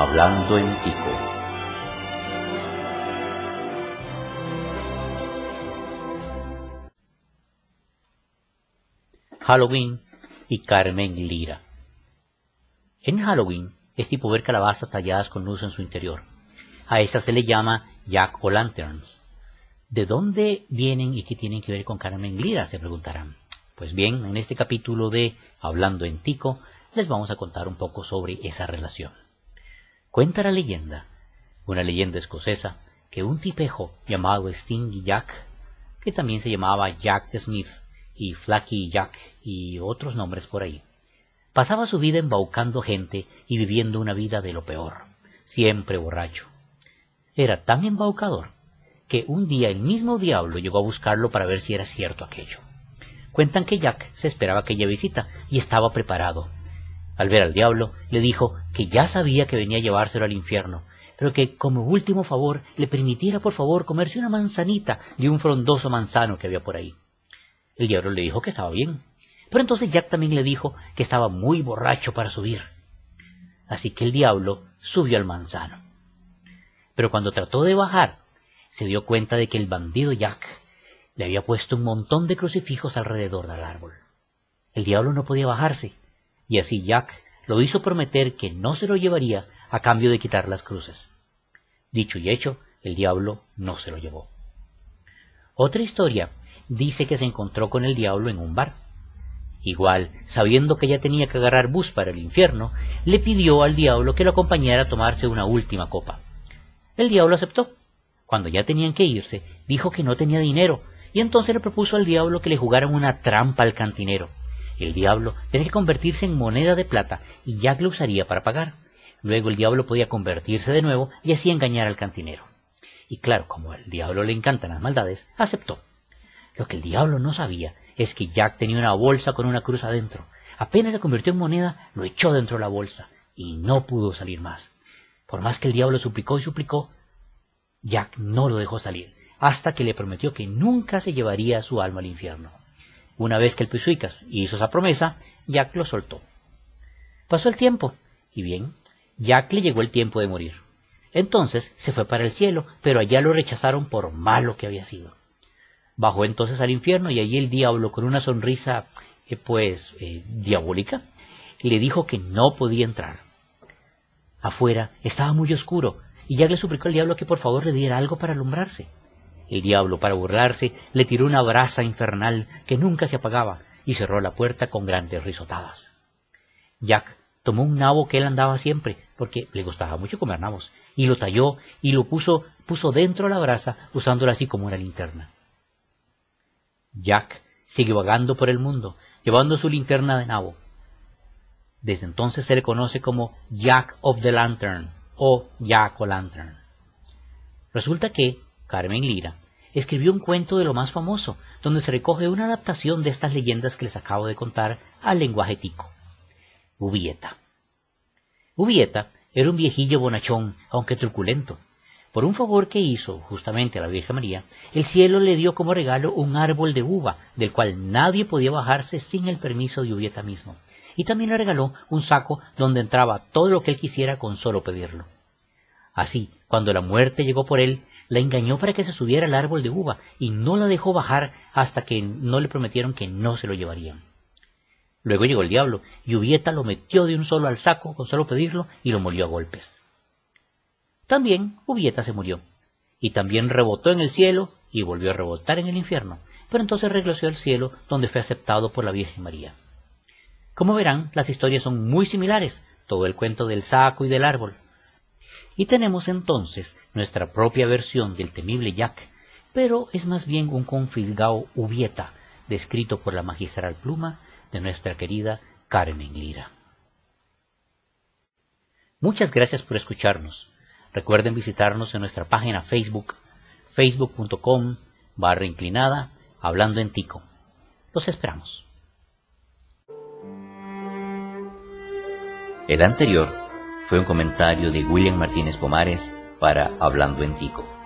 Hablando en Tico. Halloween y Carmen Lira. En Halloween es tipo ver calabazas talladas con luz en su interior. A esas se le llama Jack o Lanterns. ¿De dónde vienen y qué tienen que ver con Carmen Lira? Se preguntarán. Pues bien, en este capítulo de Hablando en Tico, les vamos a contar un poco sobre esa relación. Cuenta la leyenda, una leyenda escocesa, que un tipejo llamado Stingy Jack, que también se llamaba Jack Smith y Flaky Jack y otros nombres por ahí, pasaba su vida embaucando gente y viviendo una vida de lo peor, siempre borracho. Era tan embaucador que un día el mismo diablo llegó a buscarlo para ver si era cierto aquello. Cuentan que Jack se esperaba aquella visita y estaba preparado. Al ver al diablo, le dijo que ya sabía que venía a llevárselo al infierno, pero que como último favor le permitiera por favor comerse una manzanita de un frondoso manzano que había por ahí. El diablo le dijo que estaba bien, pero entonces Jack también le dijo que estaba muy borracho para subir. Así que el diablo subió al manzano. Pero cuando trató de bajar, se dio cuenta de que el bandido Jack le había puesto un montón de crucifijos alrededor del árbol. El diablo no podía bajarse, y así Jack lo hizo prometer que no se lo llevaría a cambio de quitar las cruces. Dicho y hecho, el diablo no se lo llevó. Otra historia dice que se encontró con el diablo en un bar. Igual, sabiendo que ya tenía que agarrar bus para el infierno, le pidió al diablo que lo acompañara a tomarse una última copa. El diablo aceptó, cuando ya tenían que irse, dijo que no tenía dinero, y entonces le propuso al diablo que le jugaran una trampa al cantinero. El diablo tenía que convertirse en moneda de plata, y Jack lo usaría para pagar. Luego el diablo podía convertirse de nuevo y así engañar al cantinero. Y claro, como al diablo le encantan las maldades, aceptó. Lo que el diablo no sabía es que Jack tenía una bolsa con una cruz adentro. Apenas se convirtió en moneda, lo echó dentro de la bolsa, y no pudo salir más. Por más que el diablo suplicó y suplicó, Jack no lo dejó salir, hasta que le prometió que nunca se llevaría su alma al infierno. Una vez que el Pisuicas hizo esa promesa, Jack lo soltó. Pasó el tiempo, y bien, Jack le llegó el tiempo de morir. Entonces se fue para el cielo, pero allá lo rechazaron por malo que había sido. Bajó entonces al infierno y allí el diablo, con una sonrisa, eh, pues, eh, diabólica, le dijo que no podía entrar. Afuera estaba muy oscuro, y Jack le suplicó al diablo que por favor le diera algo para alumbrarse. El diablo, para burlarse, le tiró una brasa infernal que nunca se apagaba y cerró la puerta con grandes risotadas. Jack tomó un nabo que él andaba siempre, porque le gustaba mucho comer nabos, y lo talló y lo puso, puso dentro de la brasa, usándola así como una linterna. Jack sigue vagando por el mundo, llevando su linterna de nabo. Desde entonces se le conoce como Jack of the Lantern, o Jack O'Lantern. Resulta que Carmen Lira escribió un cuento de lo más famoso, donde se recoge una adaptación de estas leyendas que les acabo de contar al lenguaje tico. Ubieta. Ubieta era un viejillo bonachón, aunque truculento. Por un favor que hizo justamente a la Virgen María, el cielo le dio como regalo un árbol de uva, del cual nadie podía bajarse sin el permiso de Ubieta mismo y también le regaló un saco donde entraba todo lo que él quisiera con solo pedirlo. Así, cuando la muerte llegó por él, la engañó para que se subiera al árbol de uva y no la dejó bajar hasta que no le prometieron que no se lo llevarían. Luego llegó el diablo y Ubieta lo metió de un solo al saco con solo pedirlo y lo molió a golpes. También Ubieta se murió y también rebotó en el cielo y volvió a rebotar en el infierno, pero entonces regresó al cielo donde fue aceptado por la Virgen María. Como verán, las historias son muy similares, todo el cuento del saco y del árbol. Y tenemos entonces nuestra propia versión del temible Jack, pero es más bien un confisgao ubieta, descrito por la magistral pluma de nuestra querida Carmen Lira. Muchas gracias por escucharnos. Recuerden visitarnos en nuestra página Facebook, facebook.com barra inclinada, hablando en tico. Los esperamos. El anterior fue un comentario de William Martínez Pomares para Hablando en Tico.